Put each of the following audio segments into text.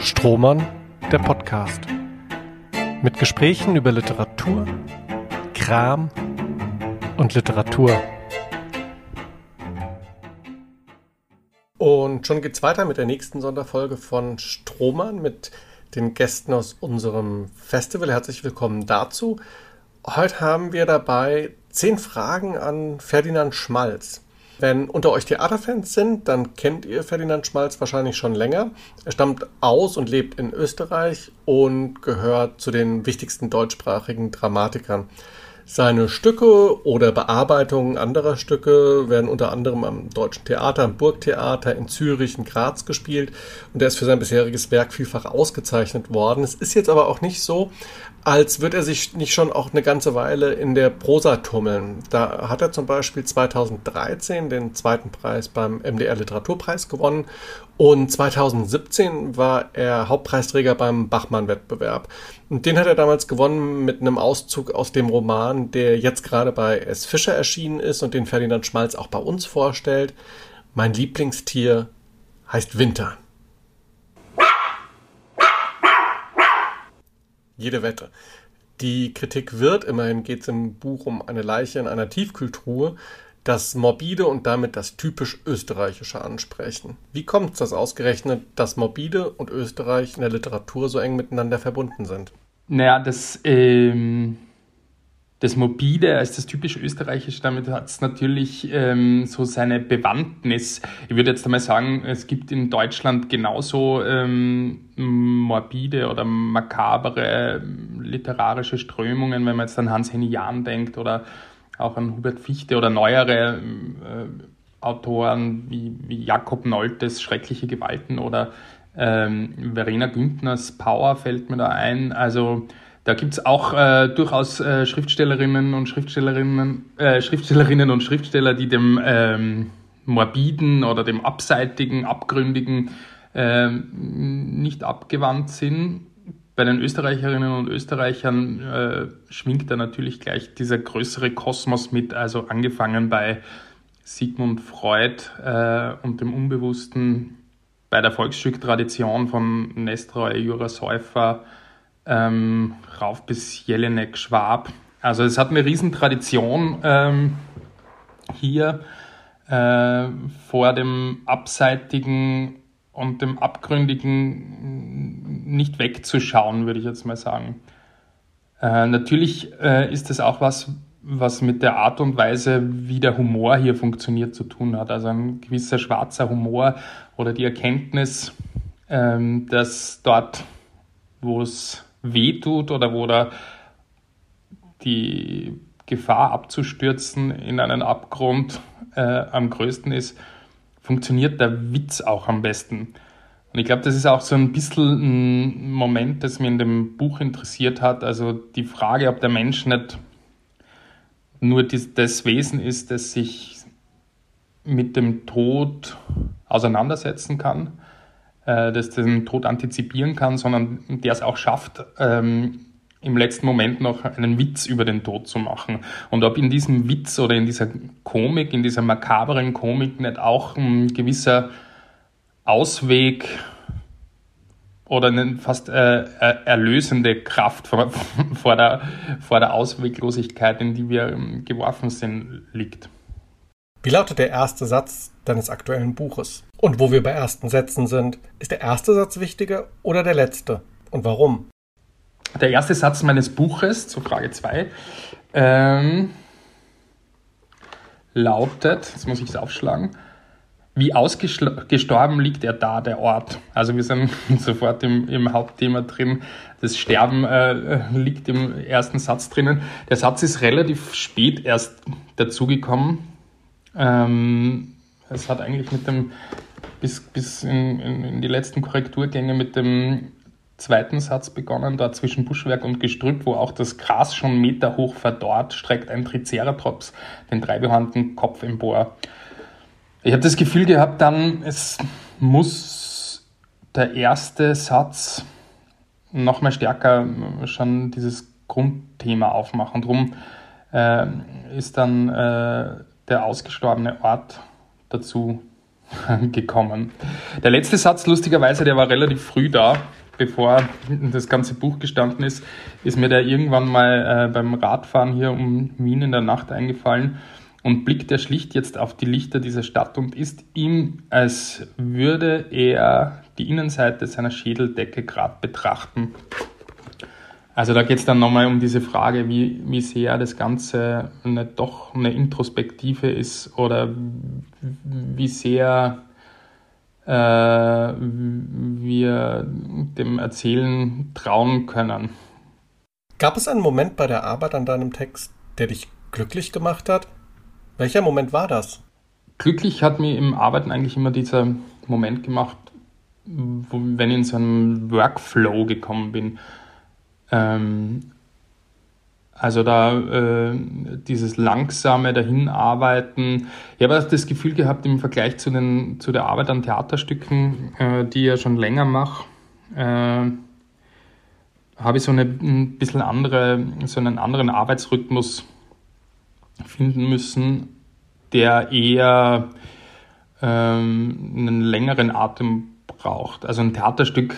Strohmann, der Podcast. Mit Gesprächen über Literatur, Kram und Literatur. Und schon geht's weiter mit der nächsten Sonderfolge von Strohmann mit den Gästen aus unserem Festival. Herzlich willkommen dazu. Heute haben wir dabei zehn Fragen an Ferdinand Schmalz. Wenn unter euch Theaterfans sind, dann kennt ihr Ferdinand Schmalz wahrscheinlich schon länger. Er stammt aus und lebt in Österreich und gehört zu den wichtigsten deutschsprachigen Dramatikern. Seine Stücke oder Bearbeitungen anderer Stücke werden unter anderem am Deutschen Theater, am Burgtheater in Zürich, in Graz gespielt und er ist für sein bisheriges Werk vielfach ausgezeichnet worden. Es ist jetzt aber auch nicht so, als würde er sich nicht schon auch eine ganze Weile in der Prosa tummeln. Da hat er zum Beispiel 2013 den zweiten Preis beim MDR Literaturpreis gewonnen und 2017 war er Hauptpreisträger beim Bachmann-Wettbewerb. Und den hat er damals gewonnen mit einem Auszug aus dem Roman, der jetzt gerade bei S. Fischer erschienen ist und den Ferdinand Schmalz auch bei uns vorstellt. Mein Lieblingstier heißt Winter. Jede Wette. Die Kritik wird, immerhin geht es im Buch um eine Leiche in einer Tiefkühltruhe, das Morbide und damit das typisch Österreichische ansprechen. Wie kommt es, dass ausgerechnet das Morbide und Österreich in der Literatur so eng miteinander verbunden sind? Naja, das, ähm, das Morbide als das typisch Österreichische, damit hat es natürlich ähm, so seine Bewandtnis. Ich würde jetzt einmal sagen, es gibt in Deutschland genauso ähm, morbide oder makabere literarische Strömungen, wenn man jetzt an Hans-Henny Jahn denkt oder auch an Hubert Fichte oder neuere äh, Autoren wie, wie Jakob Noltes Schreckliche Gewalten oder ähm, Verena Günthers Power fällt mir da ein. Also da gibt es auch äh, durchaus äh, Schriftstellerinnen und Schriftstellerinnen, äh, Schriftstellerinnen und Schriftsteller, die dem ähm, morbiden oder dem abseitigen, abgründigen ähm, nicht abgewandt sind. Bei den Österreicherinnen und Österreichern äh, schwingt da natürlich gleich dieser größere Kosmos mit, also angefangen bei Sigmund Freud äh, und dem Unbewussten, bei der Volksstücktradition von Nestroy, Jura Säufer, ähm, rauf bis Jelinek, Schwab. Also es hat eine Riesentradition ähm, hier äh, vor dem abseitigen und dem Abgründigen nicht wegzuschauen, würde ich jetzt mal sagen. Äh, natürlich äh, ist das auch was, was mit der Art und Weise, wie der Humor hier funktioniert, zu tun hat. Also ein gewisser schwarzer Humor oder die Erkenntnis, ähm, dass dort, wo es weh tut oder wo da die Gefahr abzustürzen in einen Abgrund äh, am größten ist, funktioniert der Witz auch am besten. Und ich glaube, das ist auch so ein bisschen ein Moment, das mir in dem Buch interessiert hat. Also die Frage, ob der Mensch nicht nur das Wesen ist, das sich mit dem Tod auseinandersetzen kann, äh, das den Tod antizipieren kann, sondern der es auch schafft, ähm, im letzten Moment noch einen Witz über den Tod zu machen. Und ob in diesem Witz oder in dieser Komik, in dieser makaberen Komik nicht auch ein gewisser Ausweg oder eine fast äh, erlösende Kraft vor, vor, der, vor der Ausweglosigkeit, in die wir ähm, geworfen sind, liegt. Wie lautet der erste Satz deines aktuellen Buches? Und wo wir bei ersten Sätzen sind, ist der erste Satz wichtiger oder der letzte? Und warum? Der erste Satz meines Buches, zur Frage 2, ähm, lautet, jetzt muss ich es aufschlagen, wie ausgestorben liegt er da, der Ort? Also wir sind sofort im, im Hauptthema drin. Das Sterben äh, liegt im ersten Satz drinnen. Der Satz ist relativ spät erst dazugekommen. Ähm, es hat eigentlich mit dem, bis, bis in, in, in die letzten Korrekturgänge mit dem zweiten Satz begonnen, da zwischen Buschwerk und Gestrüpp, wo auch das Gras schon meterhoch verdorrt, streckt ein Triceratops den dreibehandten Kopf empor. Ich habe das Gefühl gehabt, dann, es muss der erste Satz noch mal stärker schon dieses Grundthema aufmachen. Drum äh, ist dann äh, der ausgestorbene Ort dazu gekommen. Der letzte Satz, lustigerweise, der war relativ früh da, bevor das ganze Buch gestanden ist, ist mir der irgendwann mal äh, beim Radfahren hier um Wien in der Nacht eingefallen und blickt er schlicht jetzt auf die Lichter dieser Stadt und ist ihm, als würde er die Innenseite seiner Schädeldecke gerade betrachten. Also da geht es dann nochmal um diese Frage, wie, wie sehr das Ganze eine, doch eine Introspektive ist oder wie sehr äh, wir dem Erzählen trauen können. Gab es einen Moment bei der Arbeit an deinem Text, der dich glücklich gemacht hat? Welcher Moment war das? Glücklich hat mir im Arbeiten eigentlich immer dieser Moment gemacht, wo, wenn ich in so einen Workflow gekommen bin ähm, also da äh, dieses langsame Dahinarbeiten. Ich habe das Gefühl gehabt, im Vergleich zu, den, zu der Arbeit an Theaterstücken, äh, die ich ja schon länger mache, äh, habe ich so eine ein bisschen andere, so einen anderen Arbeitsrhythmus finden müssen, der eher ähm, einen längeren Atem braucht. Also ein Theaterstück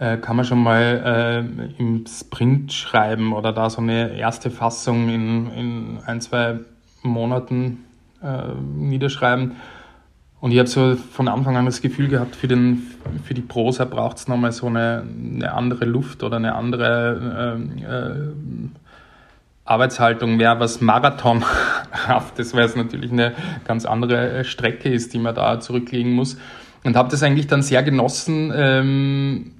äh, kann man schon mal äh, im Sprint schreiben oder da so eine erste Fassung in, in ein, zwei Monaten äh, niederschreiben. Und ich habe so von Anfang an das Gefühl gehabt, für, den, für die Prosa braucht es nochmal so eine, eine andere Luft oder eine andere äh, äh, Arbeitshaltung, mehr was Marathonhaftes, weil es natürlich eine ganz andere Strecke ist, die man da zurücklegen muss. Und habe das eigentlich dann sehr genossen, ähm,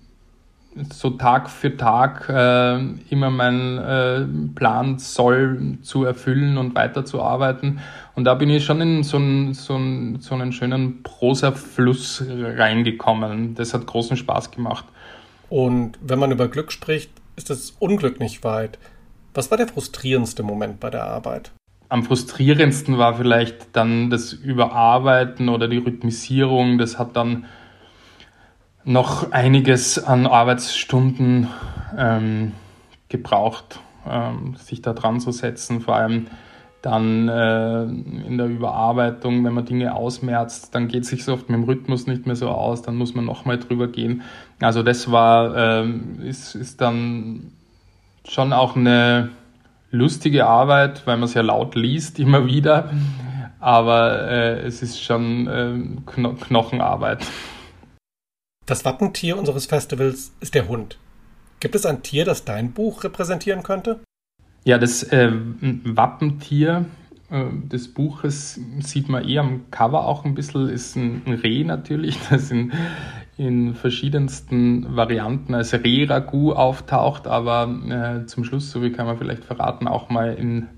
so Tag für Tag äh, immer meinen äh, Plan soll zu erfüllen und weiterzuarbeiten. Und da bin ich schon in so einen, so einen, so einen schönen Prosa-Fluss reingekommen. Das hat großen Spaß gemacht. Und wenn man über Glück spricht, ist das Unglück nicht weit. Was war der frustrierendste Moment bei der Arbeit? Am frustrierendsten war vielleicht dann das Überarbeiten oder die Rhythmisierung. Das hat dann noch einiges an Arbeitsstunden ähm, gebraucht, ähm, sich da dran zu setzen, vor allem dann äh, in der Überarbeitung, wenn man Dinge ausmerzt, dann geht es sich so oft mit dem Rhythmus nicht mehr so aus, dann muss man nochmal drüber gehen. Also das war, ähm, ist, ist dann schon auch eine lustige Arbeit, weil man es ja laut liest immer wieder, aber äh, es ist schon äh, Kno Knochenarbeit. Das Wappentier unseres Festivals ist der Hund. Gibt es ein Tier, das dein Buch repräsentieren könnte? Ja, das äh, Wappentier des Buches sieht man eh am Cover auch ein bisschen, ist ein, ein Reh natürlich, das in, in verschiedensten Varianten als Reh-Ragout auftaucht, aber äh, zum Schluss, so wie kann man vielleicht verraten, auch mal in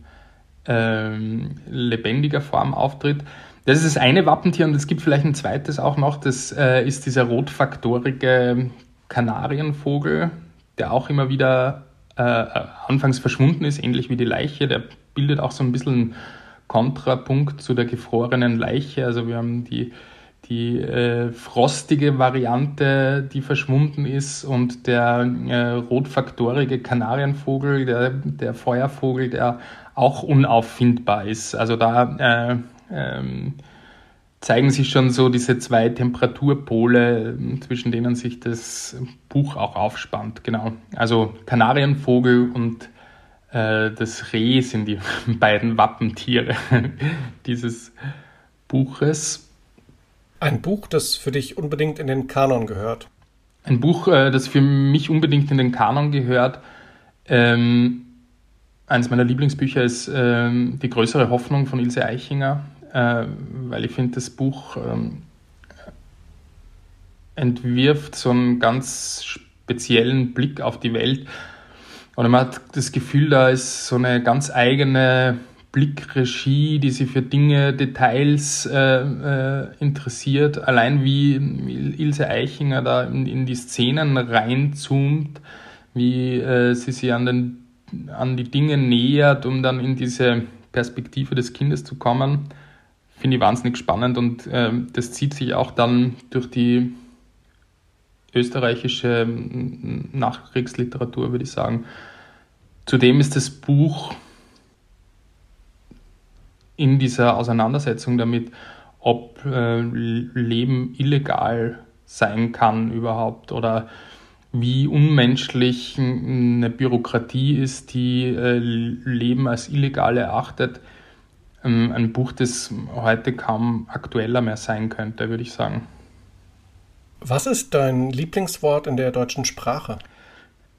ähm, lebendiger Form auftritt. Das ist das eine Wappentier und es gibt vielleicht ein zweites auch noch. Das äh, ist dieser rotfaktorige Kanarienvogel, der auch immer wieder äh, anfangs verschwunden ist, ähnlich wie die Leiche. Der bildet auch so ein bisschen Kontrapunkt zu der gefrorenen Leiche. Also wir haben die, die äh, frostige Variante, die verschwunden ist und der äh, rotfaktorige Kanarienvogel, der, der Feuervogel, der auch unauffindbar ist. Also da äh, ähm, zeigen sich schon so diese zwei Temperaturpole, zwischen denen sich das Buch auch aufspannt. Genau. Also Kanarienvogel und äh, das Reh sind die beiden Wappentiere dieses Buches. Ein Buch, das für dich unbedingt in den Kanon gehört. Ein Buch, äh, das für mich unbedingt in den Kanon gehört. Ähm, eines meiner Lieblingsbücher ist ähm, Die größere Hoffnung von Ilse Eichinger äh, weil ich finde, das Buch ähm, entwirft so einen ganz speziellen Blick auf die Welt. Und man hat das Gefühl, da ist so eine ganz eigene Blickregie, die sich für Dinge, Details äh, äh, interessiert. Allein wie Ilse Eichinger da in, in die Szenen reinzoomt, wie äh, sie sich an, den, an die Dinge nähert, um dann in diese Perspektive des Kindes zu kommen finde ich wahnsinnig spannend und äh, das zieht sich auch dann durch die österreichische Nachkriegsliteratur, würde ich sagen. Zudem ist das Buch in dieser Auseinandersetzung damit ob äh, Leben illegal sein kann überhaupt oder wie unmenschlich eine Bürokratie ist, die äh, Leben als illegal erachtet. Ähm, ein Buch, das heute kaum aktueller mehr sein könnte, würde ich sagen. Was ist dein Lieblingswort in der deutschen Sprache?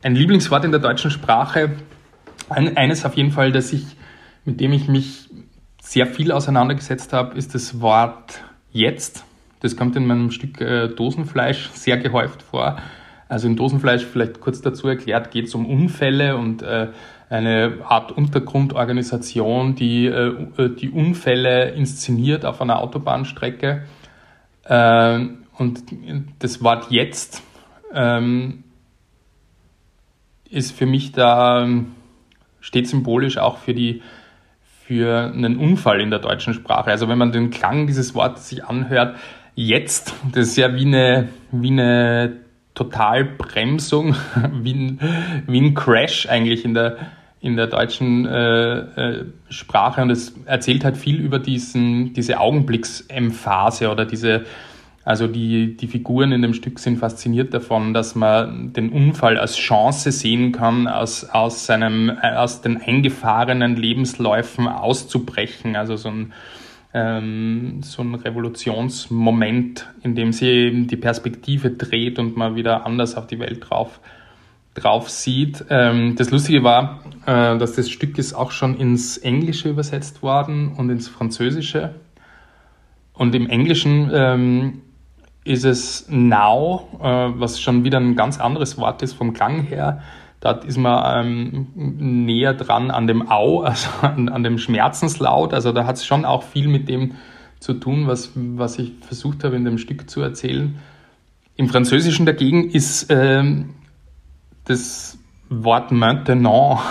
Ein Lieblingswort in der deutschen Sprache, ein, eines auf jeden Fall, das ich, mit dem ich mich sehr viel auseinandergesetzt habe, ist das Wort jetzt. Das kommt in meinem Stück äh, Dosenfleisch sehr gehäuft vor. Also im Dosenfleisch, vielleicht kurz dazu erklärt, geht es um Unfälle und äh, eine Art Untergrundorganisation, die äh, die Unfälle inszeniert auf einer Autobahnstrecke. Äh, und das Wort jetzt ähm, ist für mich da, steht symbolisch auch für die für einen Unfall in der deutschen Sprache. Also wenn man den Klang dieses Wortes sich anhört, jetzt, das ist ja wie eine, wie eine Totalbremsung, wie ein, wie ein Crash eigentlich in der, in der deutschen äh, äh, Sprache und es erzählt halt viel über diesen, diese Augenblicksemphase oder diese, also die, die Figuren in dem Stück sind fasziniert davon, dass man den Unfall als Chance sehen kann, aus, aus, seinem, aus den eingefahrenen Lebensläufen auszubrechen. Also so ein, ähm, so ein Revolutionsmoment, in dem sie eben die Perspektive dreht und man wieder anders auf die Welt drauf, drauf sieht. Ähm, das Lustige war, äh, dass das Stück ist auch schon ins Englische übersetzt worden und ins Französische. Und im Englischen ähm, ist es now, äh, was schon wieder ein ganz anderes Wort ist vom Klang her. Dort ist man ähm, näher dran an dem Au, also an, an dem Schmerzenslaut. Also da hat es schon auch viel mit dem zu tun, was, was ich versucht habe in dem Stück zu erzählen. Im Französischen dagegen ist ähm, das Wort maintenant,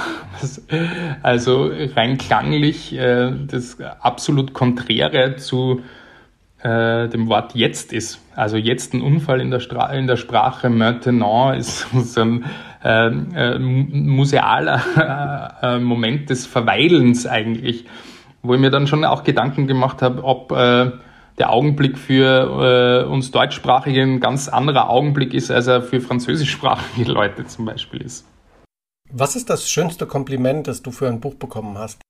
also rein klanglich äh, das absolut Konträre zu äh, dem Wort jetzt ist. Also jetzt ein Unfall in der, Stra in der Sprache maintenant ist so ein äh, äh, musealer äh, Moment des Verweilens eigentlich, wo ich mir dann schon auch Gedanken gemacht habe, ob äh, der Augenblick für äh, uns Deutschsprachige ein ganz anderer Augenblick ist, als er für französischsprachige Leute zum Beispiel ist. Was ist das schönste Kompliment, das du für ein Buch bekommen hast?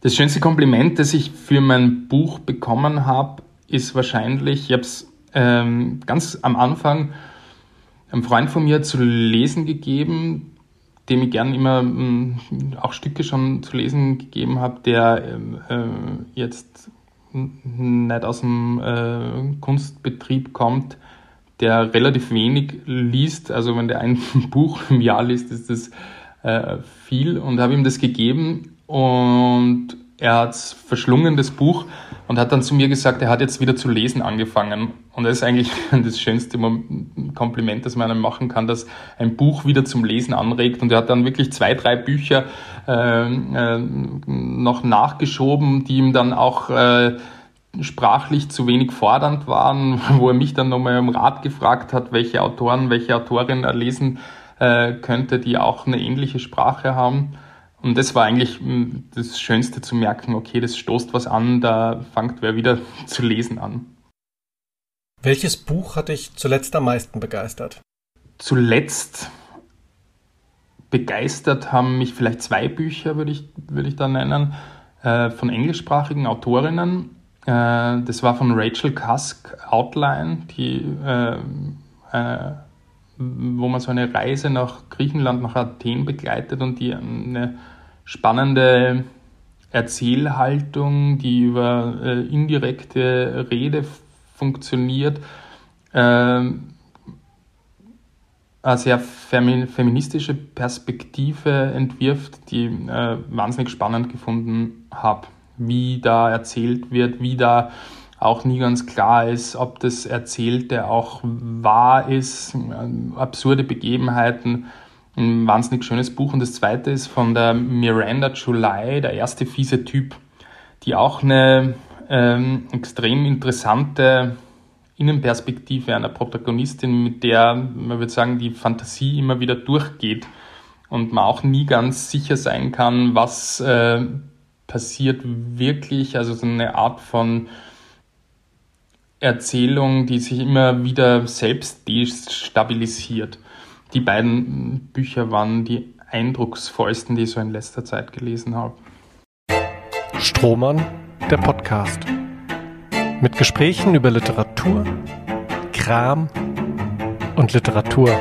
Das schönste Kompliment, das ich für mein Buch bekommen habe, ist wahrscheinlich, ich habe es ähm, ganz am Anfang einem Freund von mir zu lesen gegeben, dem ich gern immer mh, mm, auch Stücke schon zu lesen gegeben habe, der äh, jetzt nicht aus dem äh, Kunstbetrieb kommt, der relativ wenig liest. Also wenn der ein Buch im Jahr liest, ist das äh, viel und habe ihm das gegeben und er hat verschlungen, das Buch, und hat dann zu mir gesagt, er hat jetzt wieder zu lesen angefangen. Und das ist eigentlich das schönste Kompliment, das man einem machen kann, dass ein Buch wieder zum Lesen anregt. Und er hat dann wirklich zwei, drei Bücher äh, äh, noch nachgeschoben, die ihm dann auch äh, sprachlich zu wenig fordernd waren, wo er mich dann nochmal um Rat gefragt hat, welche Autoren, welche Autorin er lesen äh, könnte, die auch eine ähnliche Sprache haben. Und das war eigentlich hm, das Schönste zu merken, okay, das stoßt was an, da fängt wer wieder zu lesen an. Welches Buch hat dich zuletzt am meisten begeistert? Zuletzt begeistert haben mich vielleicht zwei Bücher, würde ich, würde ich da nennen, äh, von englischsprachigen Autorinnen. Äh, das war von Rachel Cusk, Outline, die, äh, äh wo man so eine Reise nach Griechenland, nach Athen begleitet und die eine spannende Erzählhaltung, die über äh, indirekte Rede funktioniert, äh, eine sehr feministische Perspektive entwirft, die äh, wahnsinnig spannend gefunden habe. Wie da erzählt wird, wie da auch nie ganz klar ist, ob das Erzählte auch wahr ist, absurde Begebenheiten ein wahnsinnig schönes Buch. Und das zweite ist von der Miranda July, der erste fiese Typ, die auch eine ähm, extrem interessante Innenperspektive einer Protagonistin, mit der, man würde sagen, die Fantasie immer wieder durchgeht und man auch nie ganz sicher sein kann, was äh, passiert wirklich. Also so eine Art von Erzählung, die sich immer wieder selbst destabilisiert. Die beiden Bücher waren die eindrucksvollsten, die ich so in letzter Zeit gelesen habe. Strohmann, der Podcast. Mit Gesprächen über Literatur, Kram und Literatur.